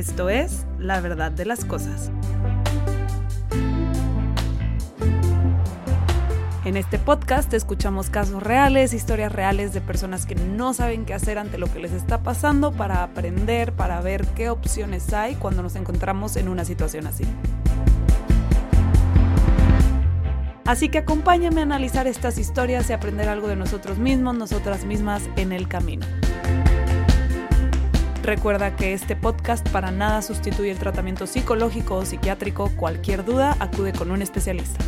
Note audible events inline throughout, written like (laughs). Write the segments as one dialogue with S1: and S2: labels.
S1: Esto es La verdad de las cosas. En este podcast escuchamos casos reales, historias reales de personas que no saben qué hacer ante lo que les está pasando para aprender, para ver qué opciones hay cuando nos encontramos en una situación así. Así que acompáñame a analizar estas historias y aprender algo de nosotros mismos, nosotras mismas en el camino. Recuerda que este podcast para nada sustituye el tratamiento psicológico o psiquiátrico. Cualquier duda, acude con un especialista.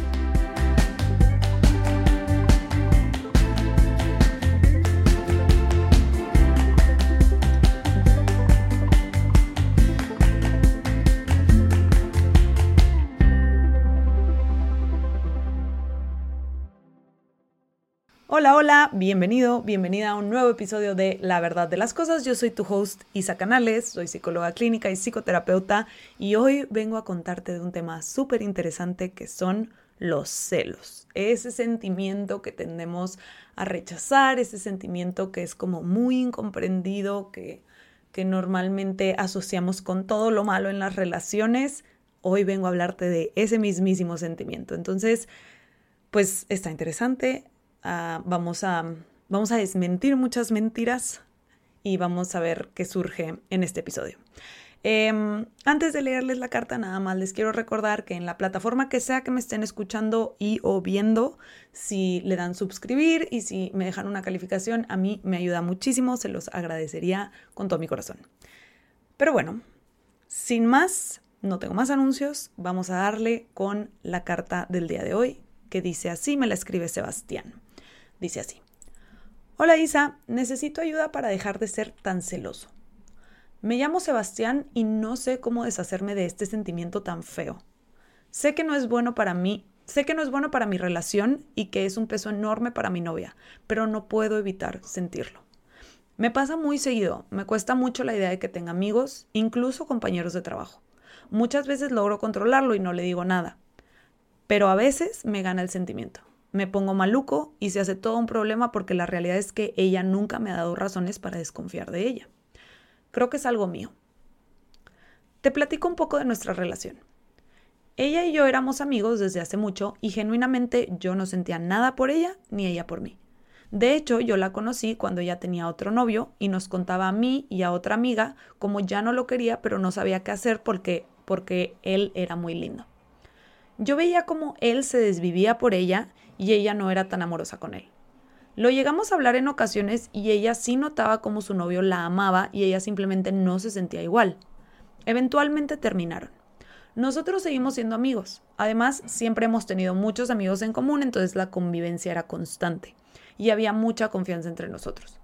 S1: Hola, hola, bienvenido, bienvenida a un nuevo episodio de La Verdad de las Cosas. Yo soy tu host Isa Canales, soy psicóloga clínica y psicoterapeuta y hoy vengo a contarte de un tema súper interesante que son los celos. Ese sentimiento que tendemos a rechazar, ese sentimiento que es como muy incomprendido, que, que normalmente asociamos con todo lo malo en las relaciones. Hoy vengo a hablarte de ese mismísimo sentimiento. Entonces, pues está interesante, vamos, a, vamos a desmentir muchas mentiras y vamos a ver qué surge en este episodio. Em, antes de leerles la carta, nada más les quiero recordar que en la plataforma que sea que me estén escuchando y o viendo, si le dan suscribir y si me dejan una calificación, a mí me ayuda muchísimo, se los agradecería con todo mi corazón. Pero bueno, sin más, no tengo más anuncios, vamos a darle con la carta del día de hoy, que dice así, me la escribe Sebastián. Dice así. Hola Isa, necesito ayuda para dejar de ser tan celoso. Me llamo Sebastián y no sé cómo deshacerme de este sentimiento tan feo. Sé que no es bueno para mí, sé que no es bueno para mi relación y que es un peso enorme para mi novia, pero no puedo evitar sentirlo. Me pasa muy seguido, me cuesta mucho la idea de que tenga amigos, incluso compañeros de trabajo. Muchas veces logro controlarlo y no le digo nada, pero a veces me gana el sentimiento me pongo maluco y se hace todo un problema porque la realidad es que ella nunca me ha dado razones para desconfiar de ella. Creo que es algo mío. Te platico un poco de nuestra relación. Ella y yo éramos amigos desde hace mucho y genuinamente yo no sentía nada por ella ni ella por mí. De hecho, yo la conocí cuando ella tenía otro novio y nos contaba a mí y a otra amiga como ya no lo quería pero no sabía qué hacer porque, porque él era muy lindo. Yo veía como él se desvivía por ella y ella no era tan amorosa con él. Lo llegamos a hablar en ocasiones y ella sí notaba como su novio la amaba y ella simplemente no se sentía igual. Eventualmente terminaron. Nosotros seguimos siendo amigos. Además, siempre hemos tenido muchos amigos en común, entonces la convivencia era constante y había mucha confianza entre nosotros.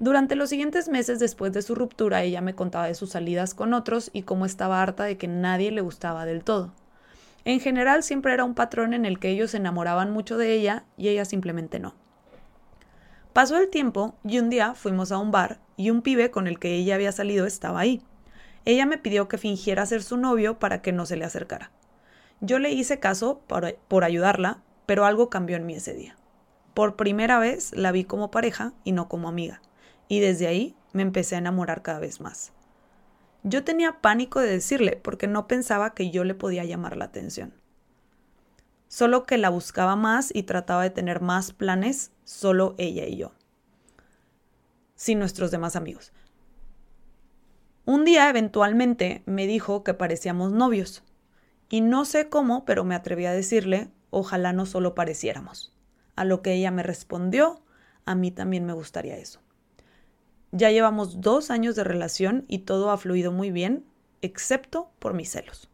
S1: Durante los siguientes meses después de su ruptura, ella me contaba de sus salidas con otros y cómo estaba harta de que nadie le gustaba del todo. En general siempre era un patrón en el que ellos se enamoraban mucho de ella y ella simplemente no. Pasó el tiempo y un día fuimos a un bar y un pibe con el que ella había salido estaba ahí. Ella me pidió que fingiera ser su novio para que no se le acercara. Yo le hice caso por, por ayudarla, pero algo cambió en mí ese día. Por primera vez la vi como pareja y no como amiga, y desde ahí me empecé a enamorar cada vez más. Yo tenía pánico de decirle porque no pensaba que yo le podía llamar la atención. Solo que la buscaba más y trataba de tener más planes solo ella y yo. Sin nuestros demás amigos. Un día eventualmente me dijo que parecíamos novios. Y no sé cómo, pero me atreví a decirle, ojalá no solo pareciéramos. A lo que ella me respondió, a mí también me gustaría eso. Ya llevamos dos años de relación y todo ha fluido muy bien, excepto por mis celos.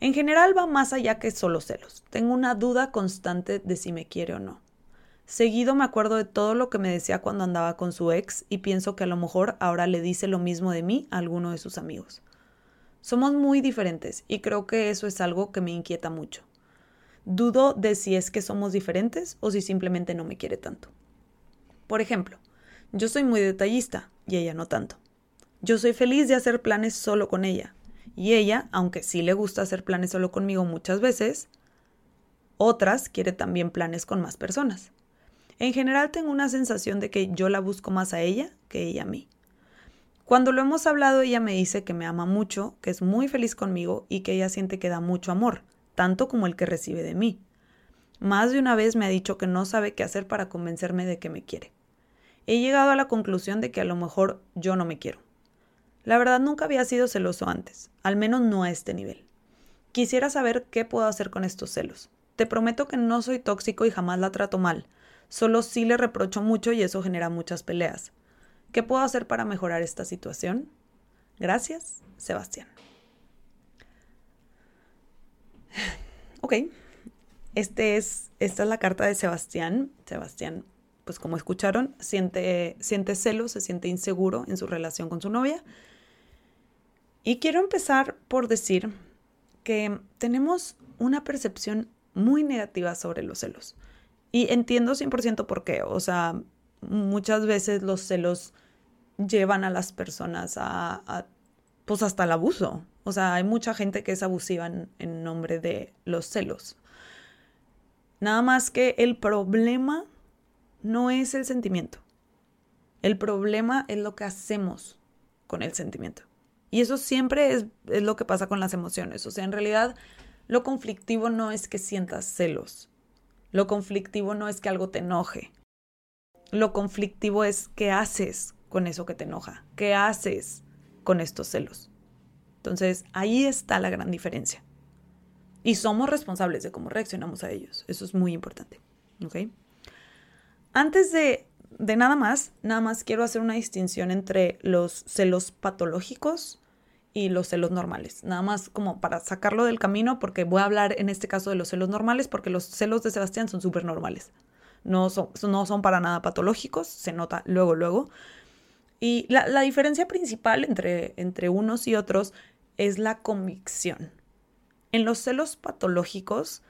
S1: En general va más allá que solo celos. Tengo una duda constante de si me quiere o no. Seguido me acuerdo de todo lo que me decía cuando andaba con su ex y pienso que a lo mejor ahora le dice lo mismo de mí a alguno de sus amigos. Somos muy diferentes y creo que eso es algo que me inquieta mucho. Dudo de si es que somos diferentes o si simplemente no me quiere tanto. Por ejemplo, yo soy muy detallista y ella no tanto. Yo soy feliz de hacer planes solo con ella. Y ella, aunque sí le gusta hacer planes solo conmigo muchas veces, otras quiere también planes con más personas. En general tengo una sensación de que yo la busco más a ella que ella a mí. Cuando lo hemos hablado, ella me dice que me ama mucho, que es muy feliz conmigo y que ella siente que da mucho amor, tanto como el que recibe de mí. Más de una vez me ha dicho que no sabe qué hacer para convencerme de que me quiere. He llegado a la conclusión de que a lo mejor yo no me quiero. La verdad nunca había sido celoso antes, al menos no a este nivel. Quisiera saber qué puedo hacer con estos celos. Te prometo que no soy tóxico y jamás la trato mal, solo sí le reprocho mucho y eso genera muchas peleas. ¿Qué puedo hacer para mejorar esta situación? Gracias, Sebastián. Ok, este es, esta es la carta de Sebastián. Sebastián, pues como escucharon, siente, siente celos, se siente inseguro en su relación con su novia. Y quiero empezar por decir que tenemos una percepción muy negativa sobre los celos. Y entiendo 100% por qué. O sea, muchas veces los celos llevan a las personas a, pues hasta el abuso. O sea, hay mucha gente que es abusiva en, nombre de los celos. Nada más que el problema no es el sentimiento. El problema es lo que hacemos con el sentimiento. Y eso siempre es, lo que pasa con las emociones. O sea, en realidad lo conflictivo no es que sientas celos. Lo conflictivo no es que algo te enoje. Lo conflictivo es qué haces con eso que te enoja, qué haces con estos celos. Entonces, ahí está la gran diferencia. Y somos responsables de cómo reaccionamos a ellos. Eso es muy importante. ¿Ok? Antes de, de nada más, nada más quiero hacer una distinción entre los celos patológicos y los celos normales. Nada más como para sacarlo del camino, porque voy a hablar en este caso de los celos normales, porque los celos de Sebastián son súper normales no son, no son para nada patológicos, se nota luego, luego. Y la, diferencia principal entre, entre unos y otros es la convicción. En los celos patológicos,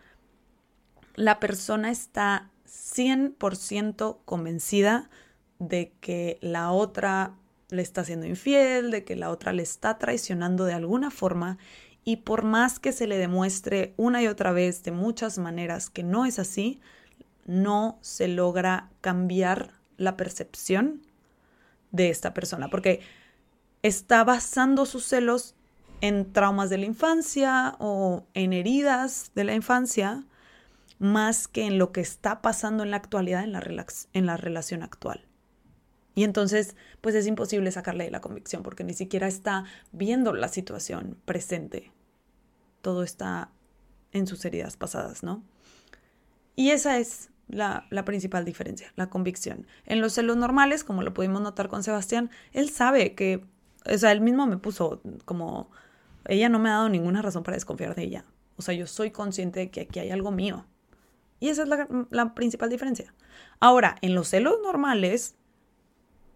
S1: la persona está 100% convencida de que la otra le está siendo infiel, de que la otra le está traicionando de alguna forma y por más que se le demuestre una y otra vez de muchas maneras que no es así, no se logra cambiar la percepción de esta persona, porque está basando sus celos en traumas de la infancia o en heridas de la infancia, más que en lo que está pasando en la actualidad, en la, en la relación actual. Y entonces, pues es imposible sacarle de la convicción porque ni siquiera está viendo la situación presente. Todo está en sus heridas pasadas, ¿no? Y esa es la, principal diferencia, la convicción. En los celos normales, como lo pudimos notar con Sebastián, él sabe que, o sea, él mismo me puso como, ella no me ha dado ninguna razón para desconfiar de ella. O sea, yo soy consciente de que aquí hay algo mío. Y esa es la, principal diferencia. Ahora, en los celos normales,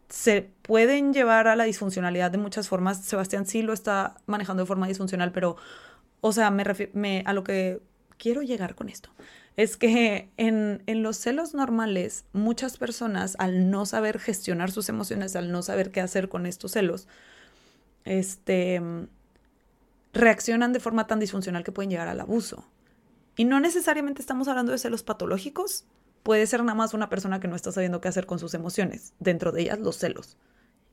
S1: se pueden llevar a la disfuncionalidad de muchas formas. Sebastián sí lo está manejando de forma disfuncional, pero, o sea, me, me a lo que quiero llegar con esto es que en, los celos normales muchas personas al no saber gestionar sus emociones, al no saber qué hacer con estos celos, este, reaccionan de forma tan disfuncional que pueden llegar al abuso. Y no necesariamente estamos hablando de celos patológicos, puede ser nada más una persona que no está sabiendo qué hacer con sus emociones, dentro de ellas los celos.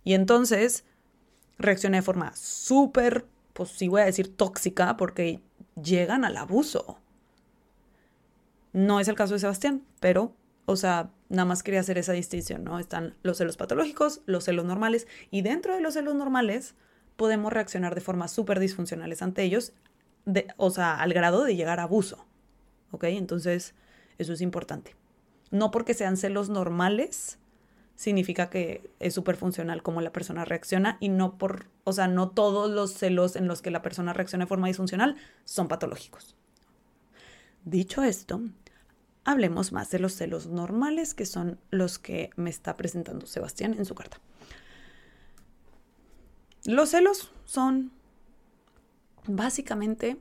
S1: Y entonces reacciona de forma súper, pues sí voy a decir tóxica, porque llegan al abuso. No es el caso de Sebastián, pero, o sea, nada más quería hacer esa distinción, ¿no? Están los celos patológicos, los celos normales, y dentro de los celos normales podemos reaccionar de formas súper disfuncionales ante ellos, o sea, al grado de llegar a abuso, ¿ok? Entonces, eso es importante. No porque sean celos normales, significa que es súper funcional como la persona reacciona y no por, o sea, no todos los celos en los que la persona reacciona de forma disfuncional son patológicos. Dicho esto, hablemos más de los celos normales, que son los que me está presentando Sebastián en su carta. Los celos son básicamente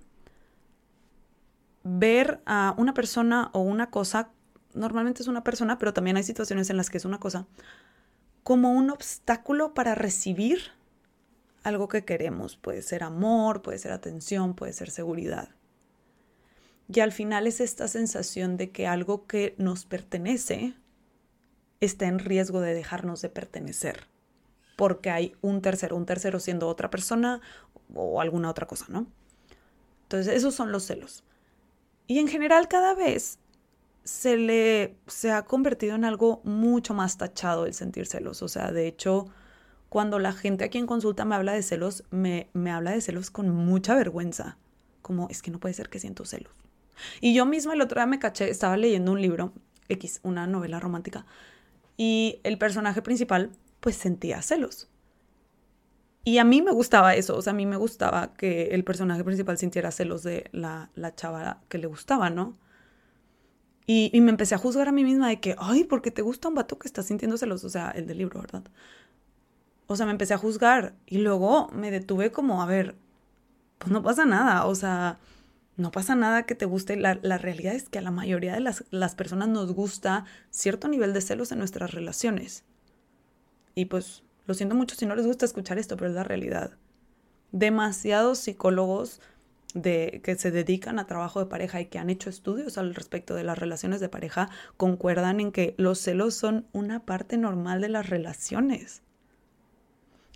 S1: ver a una persona o una cosa, normalmente es una persona, pero también hay situaciones en las que es una cosa, como un obstáculo para recibir algo que queremos. Puede ser amor, puede ser atención, puede ser seguridad. Y al final es esta sensación de que algo que nos pertenece está en riesgo de dejarnos de pertenecer. porque hay un tercero, un tercero siendo otra persona o alguna otra cosa, ¿no? Entonces, esos son los celos. Y en general cada vez se le se ha convertido en algo mucho más tachado el sentir celos. O sea, de hecho, cuando la gente aquí en consulta me habla de celos, me, me habla de celos con mucha vergüenza. Como, es que no puede ser que siento celos. Y yo misma el otro día me caché, estaba leyendo un libro, X, una novela romántica, y el personaje principal, pues sentía celos. Y a mí me gustaba eso, o sea, a mí me gustaba que el personaje principal sintiera celos de la, la chava que le gustaba, ¿no? Y, me empecé a juzgar a mí misma de que, ay, ¿por qué te gusta un vato que está sintiendo celos? O sea, el del libro, ¿verdad? O sea, me empecé a juzgar y luego me detuve como, a ver, pues no pasa nada, o sea, no pasa nada que te guste. La, la realidad es que a la mayoría de las, las personas nos gusta cierto nivel de celos en nuestras relaciones. Y pues lo siento mucho si no les gusta escuchar esto, pero es la realidad. Demasiados psicólogos de, que se dedican a trabajo de pareja y que han hecho estudios al respecto de las relaciones de pareja concuerdan en que los celos son una parte normal de las relaciones.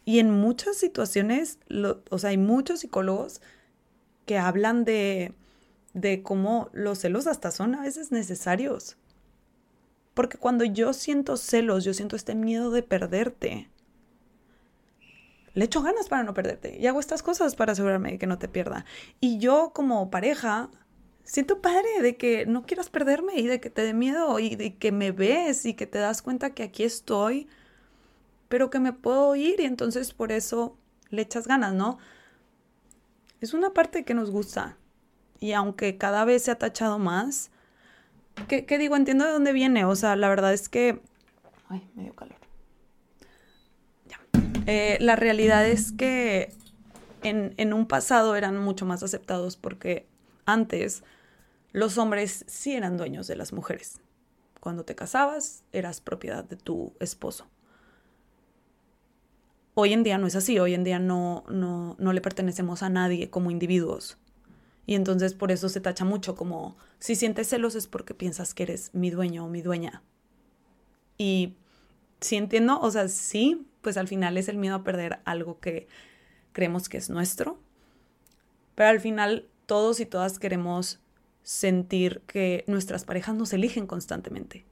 S1: Y en muchas situaciones, o sea, hay muchos psicólogos que hablan de, de cómo los celos hasta son a veces necesarios. Porque cuando yo siento celos, yo siento este miedo de perderte. Le echo ganas para no perderte y hago estas cosas para asegurarme de que no te pierda. Y yo como pareja siento padre de que no quieras perderme y de que te dé miedo y de que me ves y que te das cuenta que aquí estoy, pero que me puedo ir y entonces por eso le echas ganas, ¿no? Es una parte que nos gusta. Y aunque cada vez se ha tachado más, ¿qué, digo? Entiendo de dónde viene. O sea, la verdad es que... Ay, me dio calor. Eh, la realidad es que en, en un pasado eran mucho más aceptados porque antes los hombres sí eran dueños de las mujeres. Cuando te casabas, eras propiedad de tu esposo. Hoy en día no es así, hoy en día no, no, no le pertenecemos a nadie como individuos. Y entonces por eso se tacha mucho como si sientes celos es porque piensas que eres mi dueño o mi dueña. Y si entiendo, o sea, sí, pues al final es el miedo a perder algo que creemos que es nuestro. Pero al final todos y todas queremos sentir que nuestras parejas nos eligen constantemente.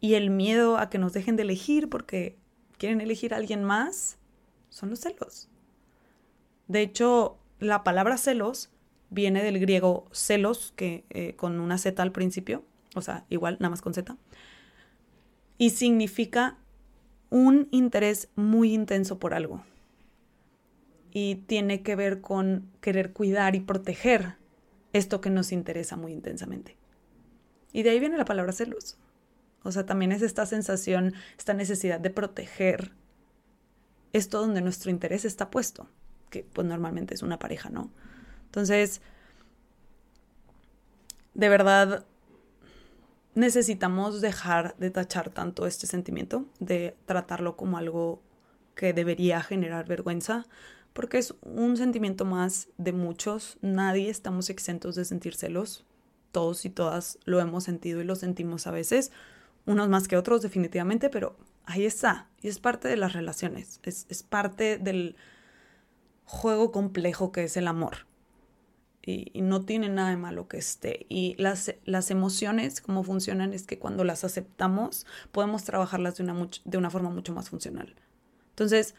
S1: Y el miedo a que nos dejen de elegir porque quieren elegir a alguien más, son los celos. De hecho, la palabra celos viene del griego celos, que eh, con una Z al principio, o sea, igual, nada más con Z, y significa un interés muy intenso por algo. Y tiene que ver con querer cuidar y proteger esto que nos interesa muy intensamente. Y de ahí viene la palabra celos. O sea, también es esta sensación, esta necesidad de proteger esto donde nuestro interés está puesto, que pues normalmente es una pareja, ¿no? Entonces, de verdad, necesitamos dejar de tachar tanto este sentimiento, de tratarlo como algo que debería generar vergüenza, porque es un sentimiento más de muchos. Nadie estamos exentos de sentir celos. Todos y todas lo hemos sentido y lo sentimos a veces unos más que otros definitivamente, pero ahí está, y es parte de las relaciones, es, parte del juego complejo que es el amor. Y, no tiene nada de malo que esté. Y las, las emociones, como funcionan, es que cuando las aceptamos, podemos trabajarlas de una, de una forma mucho más funcional. Entonces,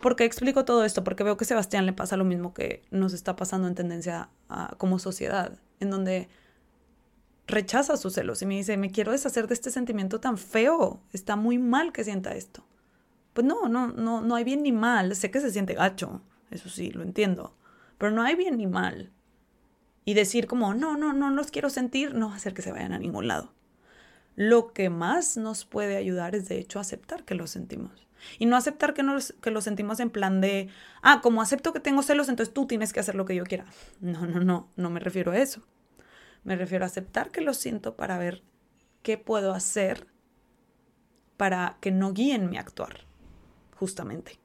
S1: ¿por qué explico todo esto? Porque veo que a Sebastián le pasa lo mismo que nos está pasando en tendencia como sociedad, en donde rechaza sus celos y me dice, me quiero deshacer de este sentimiento tan feo, está muy mal que sienta esto. Pues no, no, no, no hay bien ni mal, sé que se siente gacho, eso sí, lo entiendo, pero no hay bien ni mal. Y decir como, no, no, no los quiero sentir, no va a hacer que se vayan a ningún lado. Lo que más nos puede ayudar es de hecho aceptar que lo sentimos. Y no aceptar que, nos, que lo sentimos en plan de, ah, como acepto que tengo celos, entonces tú tienes que hacer lo que yo quiera. No, no, no, no me refiero a eso. Me refiero a aceptar que lo siento para ver qué puedo hacer para que no guíen mi actuar, justamente.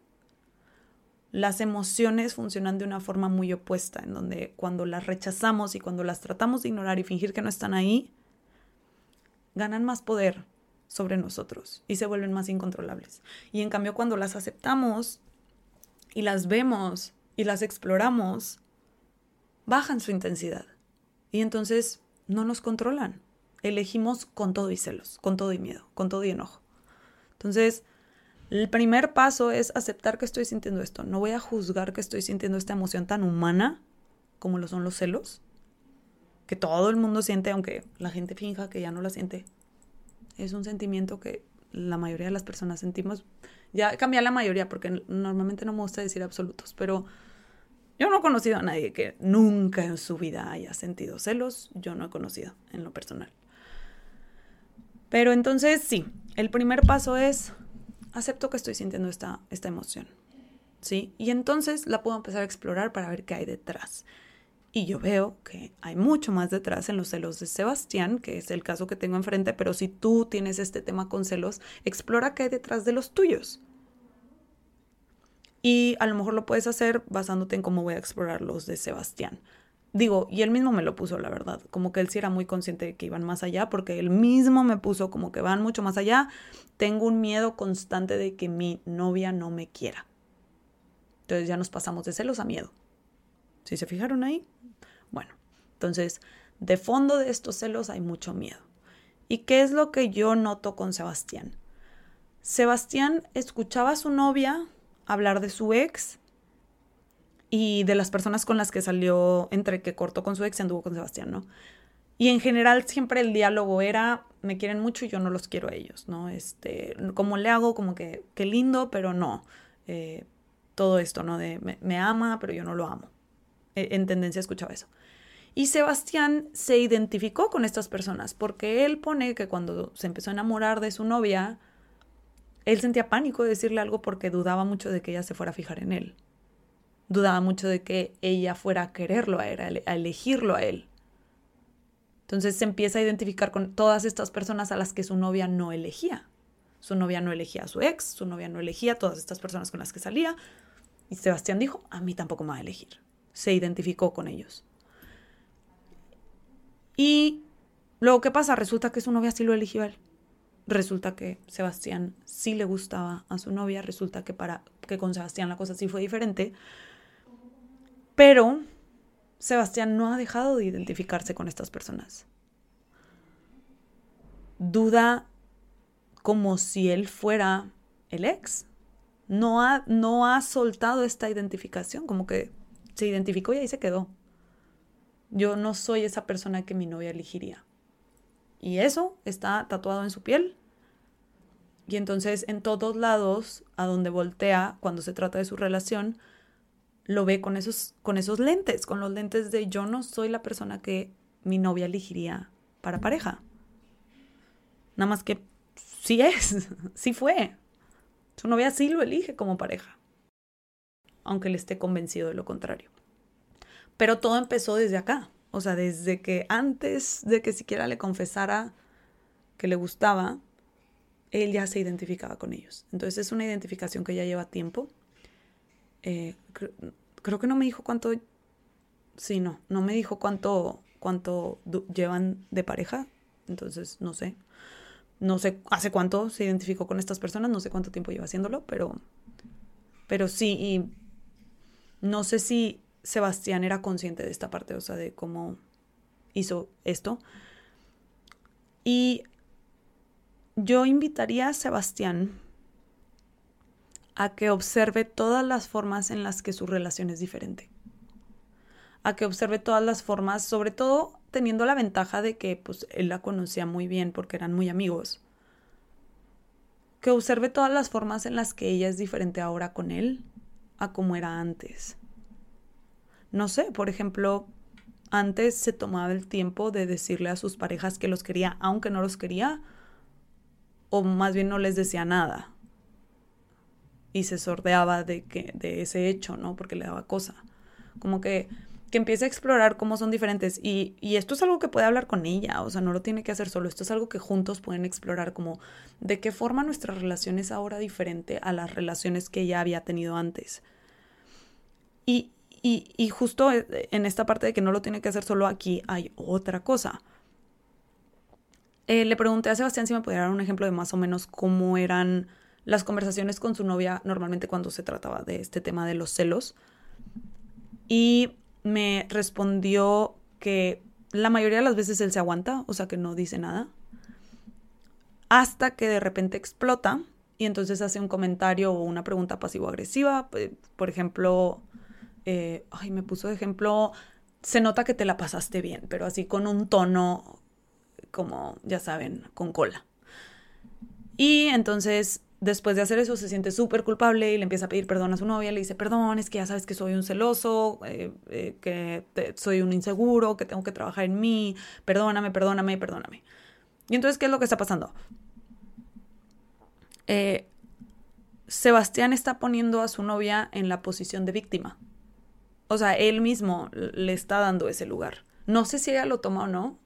S1: Las emociones funcionan de una forma muy opuesta, en donde cuando las rechazamos y cuando las tratamos de ignorar y fingir que no están ahí, ganan más poder sobre nosotros y se vuelven más incontrolables. Y en cambio cuando las aceptamos y las vemos y las exploramos, bajan su intensidad. Y entonces no nos controlan. Elegimos con todo y celos, con todo y miedo, con todo y enojo. Entonces, el primer paso es aceptar que estoy sintiendo esto. No voy a juzgar que estoy sintiendo esta emoción tan humana como lo son los celos, que todo el mundo siente, aunque la gente finja que ya no la siente. Es un sentimiento que la mayoría de las personas sentimos. Ya cambia la mayoría porque normalmente no me gusta decir absolutos, pero yo no he conocido a nadie que nunca en su vida haya sentido celos. Yo no he conocido en lo personal. Pero entonces sí, el primer paso es acepto que estoy sintiendo esta, esta emoción. ¿Sí? Y entonces la puedo empezar a explorar para ver qué hay detrás. Y yo veo que hay mucho más detrás en los celos de Sebastián, que es el caso que tengo enfrente, pero si tú tienes este tema con celos, explora qué hay detrás de los tuyos. Y a lo mejor lo puedes hacer basándote en cómo voy a explorar los de Sebastián. Digo, y él mismo me lo puso, la verdad, como que él sí era muy consciente de que iban más allá, porque él mismo me puso como que van mucho más allá. Tengo un miedo constante de que mi novia no me quiera. Entonces ya nos pasamos de celos a miedo. ¿Sí se fijaron ahí? Bueno, entonces, de fondo de estos celos hay mucho miedo. ¿Y qué es lo que yo noto con Sebastián? Sebastián escuchaba a su novia hablar de su ex y de las personas con las que salió, entre que cortó con su ex y anduvo con Sebastián, ¿no? Y en general siempre el diálogo era, me quieren mucho y yo no los quiero a ellos, ¿no? Este, como le hago, como que, qué lindo, pero no. Eh, todo esto, ¿no? De me, ama, pero yo no lo amo. E, en tendencia escuchaba eso. Y Sebastián se identificó con estas personas porque él pone que cuando se empezó a enamorar de su novia, él sentía pánico de decirle algo porque dudaba mucho de que ella se fuera a fijar en él. Dudaba mucho de que ella fuera a quererlo a él, a elegirlo a él. Entonces se empieza a identificar con todas estas personas a las que su novia no elegía. Su novia no elegía a su ex, su novia no elegía a todas estas personas con las que salía. Y Sebastián dijo, a mí tampoco me va a elegir. Se identificó con ellos. Y luego, ¿qué pasa? Resulta que su novia sí lo eligió a él. Resulta que Sebastián sí le gustaba a su novia. Resulta que, para, que con Sebastián la cosa sí fue diferente. Pero Sebastián no ha dejado de identificarse con estas personas. Duda como si él fuera el ex. No ha, no ha soltado esta identificación, como que se identificó y ahí se quedó. Yo no soy esa persona que mi novia elegiría. Y eso está tatuado en su piel. Y entonces en todos lados, a donde voltea cuando se trata de su relación, lo ve con esos, con esos lentes, con los lentes de yo no soy la persona que mi novia elegiría para pareja. Nada más que sí es, (laughs) sí fue. Su novia sí lo elige como pareja, aunque él esté convencido de lo contrario. Pero todo empezó desde acá. O sea, desde que antes de que siquiera le confesara que le gustaba, él ya se identificaba con ellos. Entonces es una identificación que ya lleva tiempo. Eh, creo que no me dijo cuánto. Sí, no, no me dijo cuánto, cuánto llevan de pareja. Entonces, no sé. No sé hace cuánto se identificó con estas personas, no sé cuánto tiempo lleva haciéndolo, pero, pero sí, y no sé si Sebastián era consciente de esta parte, o sea, de cómo hizo esto. Y yo invitaría a Sebastián a que observe todas las formas en las que su relación es diferente. A que observe todas las formas, sobre todo teniendo la ventaja de que pues, él la conocía muy bien porque eran muy amigos. Que observe todas las formas en las que ella es diferente ahora con él a como era antes no sé, por ejemplo, antes se tomaba el tiempo de decirle a sus parejas que los quería, aunque no los quería, o más bien no les decía nada. Y se sordeaba de, que, de ese hecho, ¿no? Porque le daba cosa. Como que, que empiece a explorar cómo son diferentes. Y, y esto es algo que puede hablar con ella, o sea, no lo tiene que hacer solo. Esto es algo que juntos pueden explorar, como de qué forma nuestra relación es ahora diferente a las relaciones que ella había tenido antes. Y, y, justo eh, en esta parte de que no lo tiene que hacer solo aquí hay otra cosa. Eh, le pregunté a Sebastián si me pudiera dar un ejemplo de más o menos cómo eran las conversaciones con su novia normalmente cuando se trataba de este tema de los celos. Y me respondió que la mayoría de las veces él se aguanta, o sea que no dice nada, hasta que de repente explota y entonces hace un comentario o una pregunta pasivo-agresiva. Eh, por ejemplo, eh, ay, me puso de ejemplo, se nota que te la pasaste bien, pero así con un tono como, ya saben, con cola. Y entonces después de hacer eso se siente súper culpable y le empieza a pedir perdón a su novia, le dice, perdón, es que ya sabes que soy un celoso, eh, eh, que soy un inseguro, que tengo que trabajar en mí, perdóname, perdóname, perdóname. Y entonces, ¿qué es lo que está pasando? Eh, Sebastián está poniendo a su novia en la posición de víctima. O sea, él mismo le está dando ese lugar. No sé si ella lo toma o no,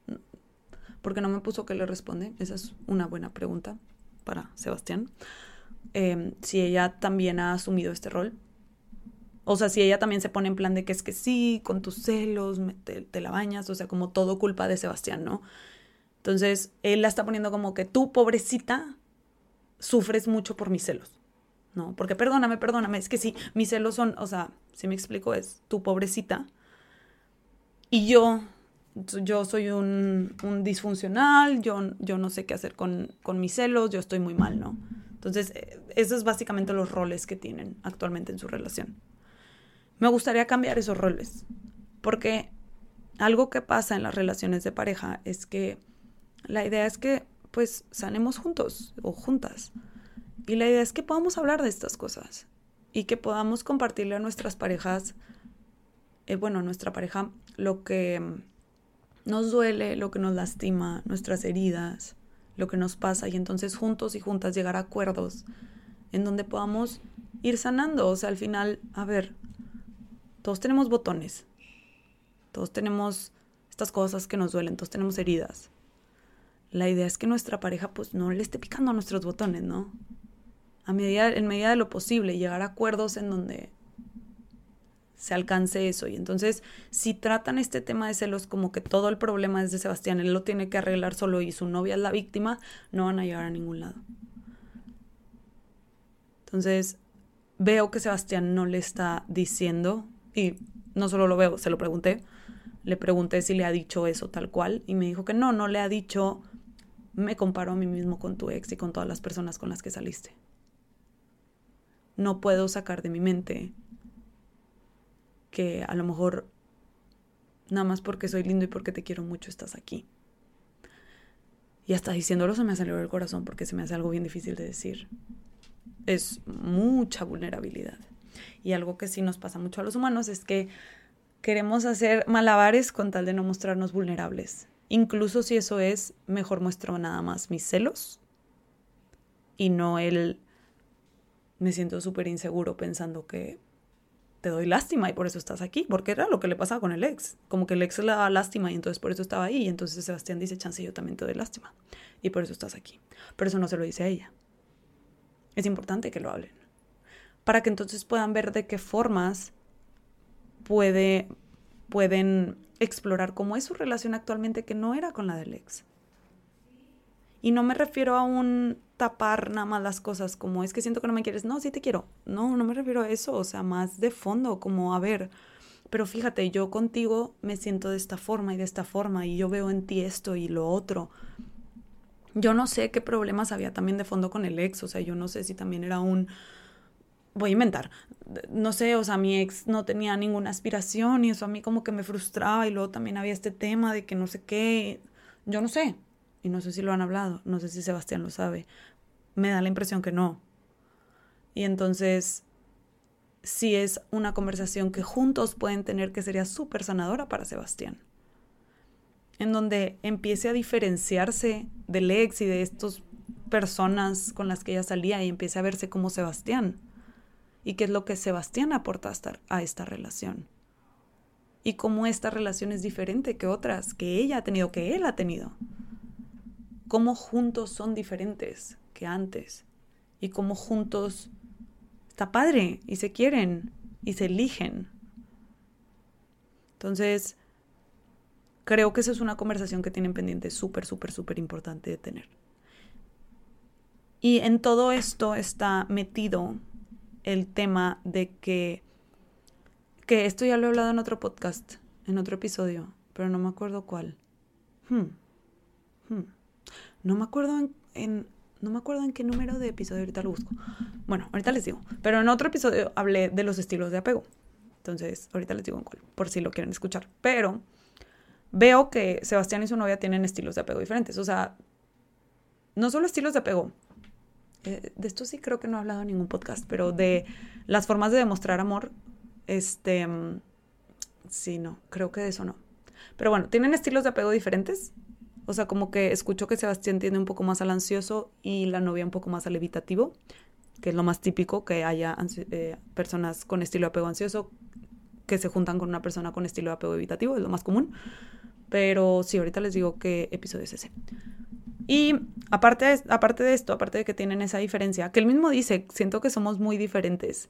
S1: porque no me puso que le responde. Esa es una buena pregunta para Sebastián. Em, si ella también ha asumido este rol. O sea, si ella también se pone en plan de que es que sí, con tus celos, te, la bañas, o sea, como todo culpa de Sebastián, ¿no? Entonces, él la está poniendo como que tú, pobrecita, sufres mucho por mis celos, ¿no? Porque perdóname, perdóname, es que sí, mis celos son, o sea, si me explico, es tu pobrecita. Y yo, yo soy un, disfuncional, yo, yo no sé qué hacer con, con mis celos, yo estoy muy mal, ¿no? Entonces, eh, esos es básicamente los roles que tienen actualmente en su relación. Me gustaría cambiar esos roles, porque algo que pasa en las relaciones de pareja es que la idea es que pues sanemos juntos o juntas. Y la idea es que podamos hablar de estas cosas y que podamos compartirle a nuestras parejas, eh, bueno, a nuestra pareja, lo que nos duele, lo que nos lastima, nuestras heridas, lo que nos pasa y entonces juntos y juntas llegar a acuerdos en donde podamos ir sanando. O sea, al final, a ver, todos tenemos botones, todos tenemos estas cosas que nos duelen, todos tenemos heridas. La idea es que nuestra pareja pues no le esté picando a nuestros botones, ¿no? A medida, en medida de lo posible, llegar a acuerdos en donde se alcance eso. Y entonces, si tratan este tema de celos como que todo el problema es de Sebastián, él lo tiene que arreglar solo y su novia es la víctima, no van a llegar a ningún lado. Entonces, veo que Sebastián no le está diciendo, y no solo lo veo, se lo pregunté, le pregunté si le ha dicho eso tal cual, y me dijo que no, no le ha dicho, me comparo a mí mismo con tu ex y con todas las personas con las que saliste. No puedo sacar de mi mente que a lo mejor nada más porque soy lindo y porque te quiero mucho estás aquí. Y hasta diciéndolo se me salido el corazón porque se me hace algo bien difícil de decir. Es mucha vulnerabilidad. Y algo que sí nos pasa mucho a los humanos es que queremos hacer malabares con tal de no mostrarnos vulnerables. Incluso si eso es, mejor muestro nada más mis celos y no el me siento súper inseguro pensando que te doy lástima y por eso estás aquí, porque era lo que le pasaba con el ex, como que el ex le daba lástima y entonces por eso estaba ahí, y entonces Sebastián dice, chance, yo también te doy lástima, y por eso estás aquí. Pero eso no se lo dice a ella. Es importante que lo hablen, para que entonces puedan ver de qué formas puede, pueden explorar cómo es su relación actualmente que no era con la del ex. Y no me refiero a un tapar nada más las cosas, como es que siento que no me quieres, no, sí te quiero. No, no me refiero a eso, o sea, más de fondo, como a ver, pero fíjate, yo contigo me siento de esta forma y de esta forma y yo veo en ti esto y lo otro. Yo no sé qué problemas había también de fondo con el ex, o sea, yo no sé si también era un voy a inventar. No sé, o sea, mi ex no tenía ninguna aspiración y eso a mí como que me frustraba y luego también había este tema de que no sé qué, yo no sé, y no sé si lo han hablado, no sé si Sebastián lo sabe, me da la impresión que no. Y entonces, si es una conversación que juntos pueden tener que sería súper sanadora para Sebastián. En donde empiece a diferenciarse del ex y de estas personas con las que ella salía y empiece a verse como Sebastián. Y qué es lo que Sebastián aporta a esta relación. Y cómo esta relación es diferente que otras que ella ha tenido, que él ha tenido cómo juntos son diferentes que antes y cómo juntos está padre y se quieren y se eligen. Entonces, creo que esa es una conversación que tienen pendiente súper, súper, súper importante de tener. Y en todo esto está metido el tema de que, que esto ya lo he hablado en otro podcast, en otro episodio, pero no me acuerdo cuál. Hmm. Hmm. No me acuerdo en, no me acuerdo en qué número de episodio ahorita lo busco. Bueno, ahorita les digo. Pero en otro episodio hablé de los estilos de apego. Entonces, ahorita les digo en cuál, por si lo quieren escuchar. Pero veo que Sebastián y su novia tienen estilos de apego diferentes. O sea, no solo estilos de apego. Eh, de esto sí creo que no he hablado en ningún podcast, pero de las formas de demostrar amor. Este. Mm, sí, no, creo que de eso no. Pero bueno, tienen estilos de apego diferentes. O sea, como que escucho que Sebastián tiende un poco más al ansioso y la novia un poco más al evitativo, que es lo más típico que haya eh, personas con estilo de apego ansioso que se juntan con una persona con estilo de apego evitativo, es lo más común. Pero sí, ahorita les digo qué episodio es ese. Y aparte aparte de esto, aparte de que tienen esa diferencia, que él mismo dice, siento que somos muy diferentes.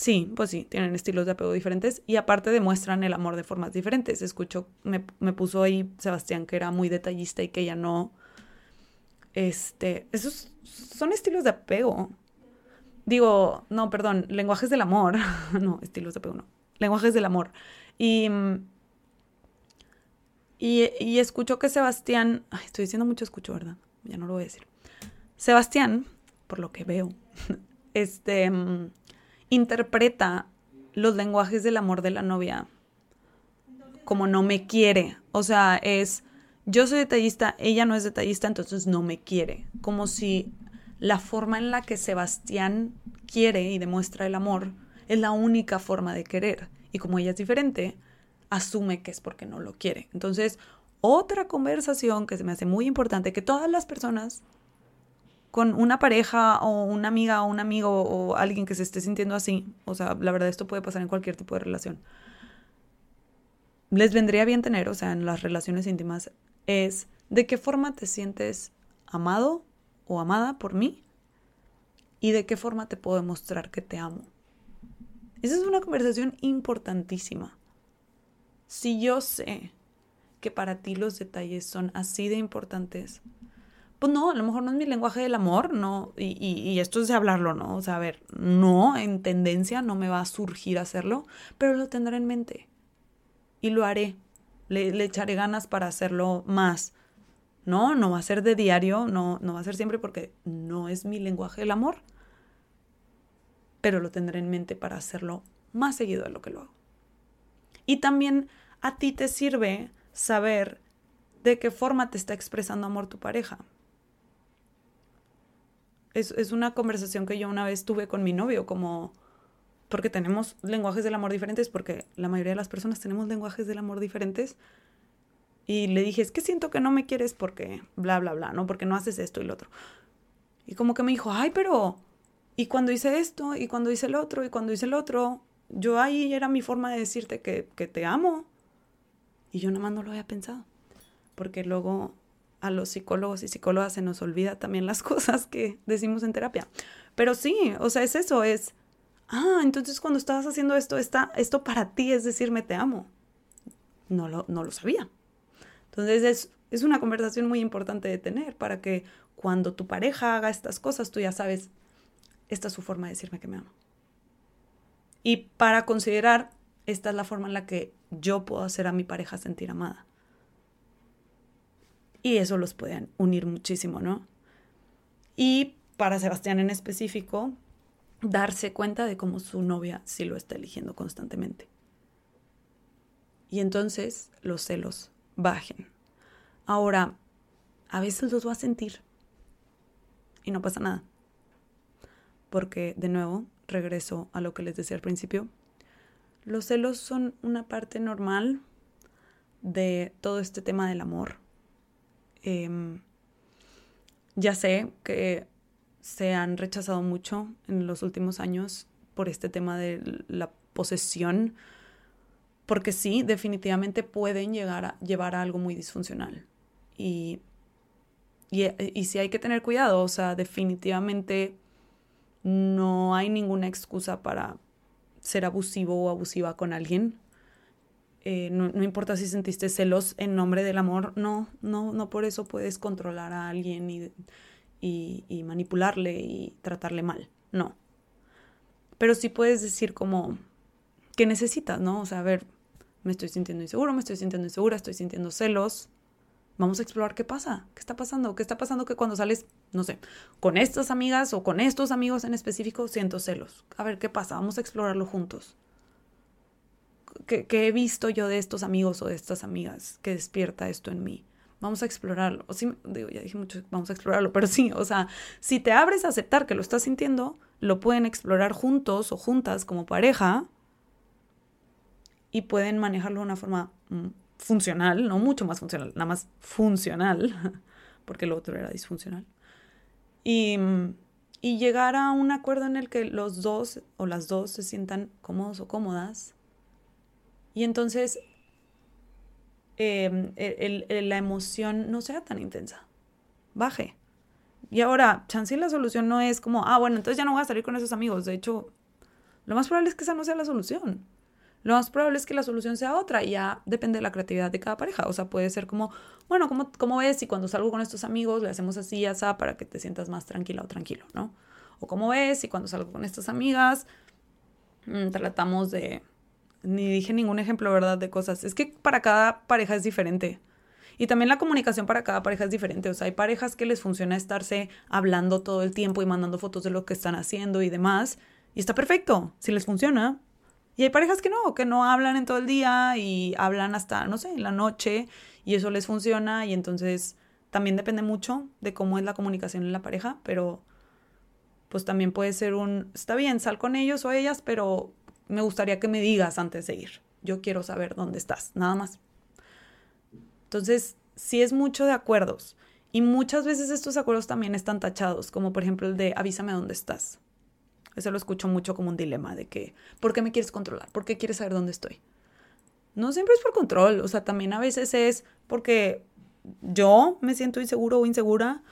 S1: Sí, pues sí, tienen estilos de apego diferentes y aparte demuestran el amor de formas diferentes. Escucho, me, me puso ahí Sebastián que era muy detallista y que ella no. Este, esos son estilos de apego. Digo, no, perdón, lenguajes del amor. (laughs) no, estilos de apego no. Lenguajes del amor. Y, y, y escucho que Sebastián, estoy diciendo mucho escucho, ¿verdad? Ya no lo voy a decir. Sebastián, por lo que veo, (laughs) este interpreta los lenguajes del amor de la novia como no me quiere. O sea, es yo soy detallista, ella no es detallista, entonces no me quiere. Como si la forma en la que Sebastián quiere y demuestra el amor es la única forma de querer. Y como ella es diferente, asume que es porque no lo quiere. Entonces, otra conversación que se me hace muy importante, que todas las personas con una pareja o una amiga o un amigo o alguien que se esté sintiendo así, o sea, la verdad esto puede pasar en cualquier tipo de relación, les vendría bien tener, o sea, en las relaciones íntimas, es de qué forma te sientes amado o amada por mí y de qué forma te puedo demostrar que te amo. Esa es una conversación importantísima. Si yo sé que para ti los detalles son así de importantes, pues no, a lo mejor no es mi lenguaje del amor, no, y, y, esto es de hablarlo, ¿no? O sea, a ver, no, en tendencia no me va a surgir hacerlo, pero lo tendré en mente y lo haré, le, le, echaré ganas para hacerlo más. No, no va a ser de diario, no, no va a ser siempre porque no es mi lenguaje del amor, pero lo tendré en mente para hacerlo más seguido de lo que lo hago. Y también a ti te sirve saber de qué forma te está expresando amor tu pareja es, es una conversación que yo una vez tuve con mi novio, como porque tenemos lenguajes del amor diferentes, porque la mayoría de las personas tenemos lenguajes del amor diferentes. Y le dije, es que siento que no me quieres porque bla, bla, bla, ¿no? Porque no haces esto y lo otro. Y como que me dijo, ay, pero, ¿y cuando hice esto? ¿Y cuando hice el otro? ¿Y cuando hice el otro? Yo ahí era mi forma de decirte que, que te amo. Y yo nada más no lo había pensado. Porque luego a los psicólogos y psicólogas se nos olvida también las (laughs) cosas que decimos en terapia. Pero sí, o sea, es eso, es, ah, entonces cuando estabas haciendo esto, está, esto para ti es decirme te amo. No lo, no lo sabía. Entonces es, es una conversación muy importante de tener para que cuando tu pareja haga estas cosas, tú ya sabes, esta es su forma de decirme que me ama. Y para considerar, esta es la forma en la que yo puedo hacer a mi pareja sentir amada. Y eso los puede unir muchísimo, ¿no? Y para Sebastián en específico, darse cuenta de cómo su novia sí lo está eligiendo constantemente. Y entonces los celos bajen. Ahora, a veces los va a sentir y no pasa nada. Porque, de nuevo, regreso a lo que les decía al principio, los celos son una parte normal de todo este tema del amor Em, ya sé que se han rechazado mucho en los últimos años por este tema de la posesión, porque sí, definitivamente pueden llegar a llevar a algo muy disfuncional. Y, y, y sí hay que tener cuidado, o sea, definitivamente no hay ninguna excusa para ser abusivo o abusiva con alguien. Eh, no, importa si sentiste celos en nombre del amor, no, no, no por eso puedes controlar a alguien y, y, manipularle y tratarle mal, no. Pero sí puedes decir como, ¿qué necesitas, no? O sea, a ver, me estoy sintiendo inseguro, me estoy sintiendo insegura, estoy sintiendo celos. Vamos a explorar qué pasa, qué está pasando, qué está pasando que cuando sales, no sé, con estas amigas o con estos amigos en específico, siento celos. A ver, ¿qué pasa? Vamos a explorarlo juntos. ¿Qué, he visto yo de estos amigos o de estas amigas que despierta esto en mí? Vamos a explorarlo. O sí, ya dije mucho, vamos a explorarlo, pero sí, o sea, si te abres a aceptar que lo estás sintiendo, lo pueden explorar juntos o juntas como pareja y pueden manejarlo de una forma mm, funcional, no mucho más funcional, nada más funcional, (laughs) porque lo otro era disfuncional. Y, y llegar a un acuerdo en el que los dos o las dos se sientan cómodos o cómodas y entonces em, la emoción no sea tan intensa. Baje. Y ahora, chance la solución no es como, ah, bueno, entonces ya no voy a salir con esos amigos. De hecho, lo más probable es que esa no sea la solución. Lo más probable es que la solución sea otra y ya depende de la creatividad de cada pareja. O sea, puede ser como, bueno, como, como ves si cuando salgo con estos amigos le hacemos así, así, para que te sientas más tranquila o tranquilo, ¿no? O como ves si cuando salgo con estas amigas mm, tratamos de ni dije ningún ejemplo, ¿verdad? De cosas. Es que para cada pareja es diferente. Y también la comunicación para cada pareja es diferente. O sea, hay parejas que les funciona estarse hablando todo el tiempo y mandando fotos de lo que están haciendo y demás. Y está perfecto, si les funciona. Y hay parejas que no, que no hablan en todo el día y hablan hasta, no sé, en la noche y eso les funciona. Y entonces también depende mucho de cómo es la comunicación en la pareja, pero pues también puede ser un, está bien, sal con ellos o ellas, pero me gustaría que me digas antes de ir. Yo quiero saber dónde estás, nada más. Entonces, sí es mucho de acuerdos. Y muchas veces estos acuerdos también están tachados, como por ejemplo el de avísame dónde estás. Eso lo escucho mucho como un dilema de que, ¿por qué me quieres controlar? ¿Por qué quieres saber dónde estoy? No siempre es por control, o sea, también a veces es porque yo me siento inseguro o insegura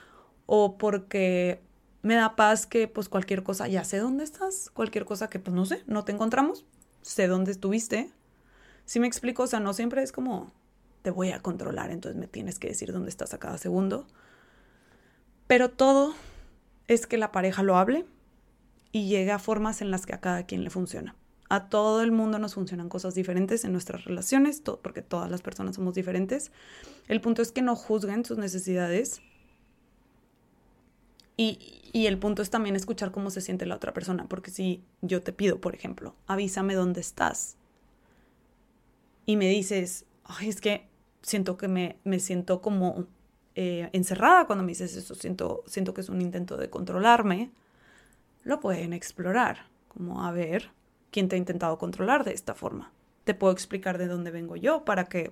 S1: o porque me da paz que pues cualquier cosa, ya sé dónde estás, cualquier cosa que pues no sé, no te encontramos, sé dónde estuviste. Si me explico, o sea, no siempre es como te voy a controlar, entonces me tienes que decir dónde estás a cada segundo. Pero todo es que la pareja lo hable y llegue a formas en las que a cada quien le funciona. A todo el mundo nos funcionan cosas diferentes en nuestras relaciones, porque todas las personas somos diferentes. El punto es que no juzguen sus necesidades y, el punto es también escuchar cómo se siente la otra persona, porque si yo te pido, por ejemplo, avísame dónde estás y me dices, es que siento que me, me siento como eh, encerrada cuando me dices eso, siento, siento que es un intento de controlarme, lo pueden explorar, como a ver quién te ha intentado controlar de esta forma. Te puedo explicar de dónde vengo yo para que,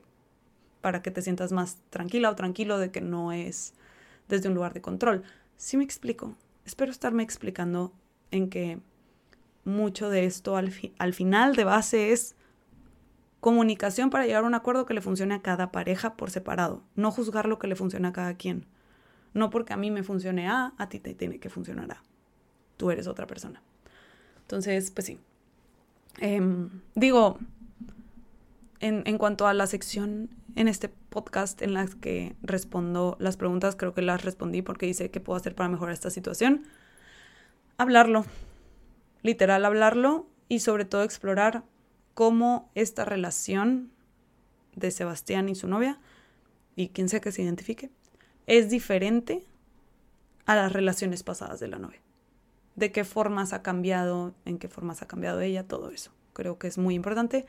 S1: para que te sientas más tranquila o tranquilo de que no es desde un lugar de control. Sí me explico. Espero estarme explicando en que mucho de esto al, al final de base es comunicación para llegar a un acuerdo que le funcione a cada pareja por separado. No juzgar lo que le funciona a cada quien. No porque a mí me funcione A, a ti te tiene que funcionar A. Tú eres otra persona. Entonces, pues sí. Em, digo, en, en cuanto a la sección en este podcast en las que respondo las preguntas, creo que las respondí porque dice qué puedo hacer para mejorar esta situación. Hablarlo, literal hablarlo y sobre todo explorar cómo esta relación de Sebastián y su novia, y quien sea que se identifique, es diferente a las relaciones pasadas de la novia. De qué formas ha cambiado, en qué formas ha cambiado ella, todo eso. Creo que es muy importante.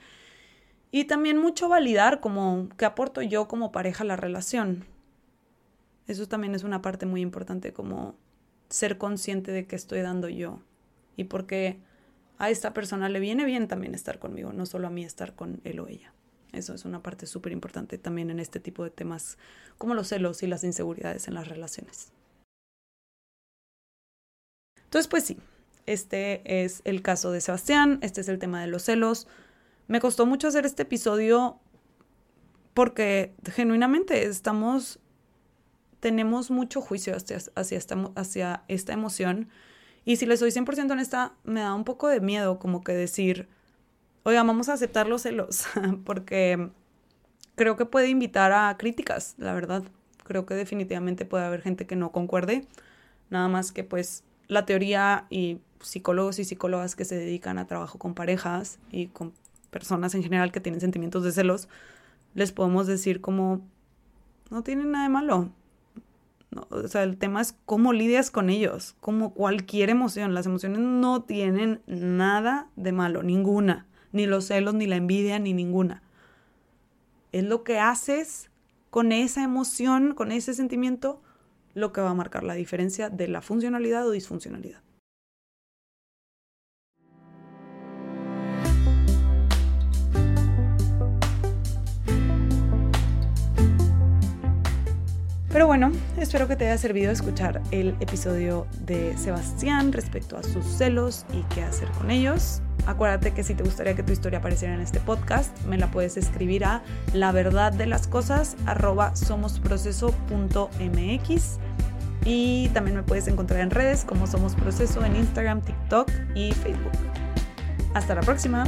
S1: Y también mucho validar como qué aporto yo como pareja a la relación. Eso también es una parte muy importante, como ser consciente de qué estoy dando yo. Y porque a esta persona le viene bien también estar conmigo, no solo a mí estar con él o ella. Eso es una parte súper importante también en este tipo de temas, como los celos y las inseguridades en las relaciones. Entonces, pues sí, este es el caso de Sebastián, este es el tema de los celos. Me costó mucho hacer este episodio porque genuinamente estamos, tenemos mucho juicio hacia, esta, hacia esta emoción. Y si le soy 100% honesta, me da un poco de miedo como que decir, oiga, vamos a aceptar los celos, (laughs) porque creo que puede invitar a críticas, la verdad. Creo que definitivamente puede haber gente que no concuerde, nada más que pues la teoría y psicólogos y psicólogas que se dedican a trabajo con parejas y con personas en general que tienen sentimientos de celos, les podemos decir como no tienen nada de malo. o sea, el tema es cómo lidias con ellos, como cualquier emoción. Las emociones no tienen nada de malo, ninguna. Ni los celos, ni la envidia, ni ninguna. Es lo que haces con esa emoción, con ese sentimiento, lo que va a marcar la diferencia de la funcionalidad o disfuncionalidad. Pero bueno, espero que te haya servido escuchar el episodio de Sebastián respecto a sus celos y qué hacer con ellos. Acuérdate que si te gustaría que tu historia apareciera en este podcast, me la puedes escribir a la verdad de las cosas somosproceso.mx y también me puedes encontrar en redes como Somos Proceso en Instagram, TikTok y Facebook. Hasta la próxima.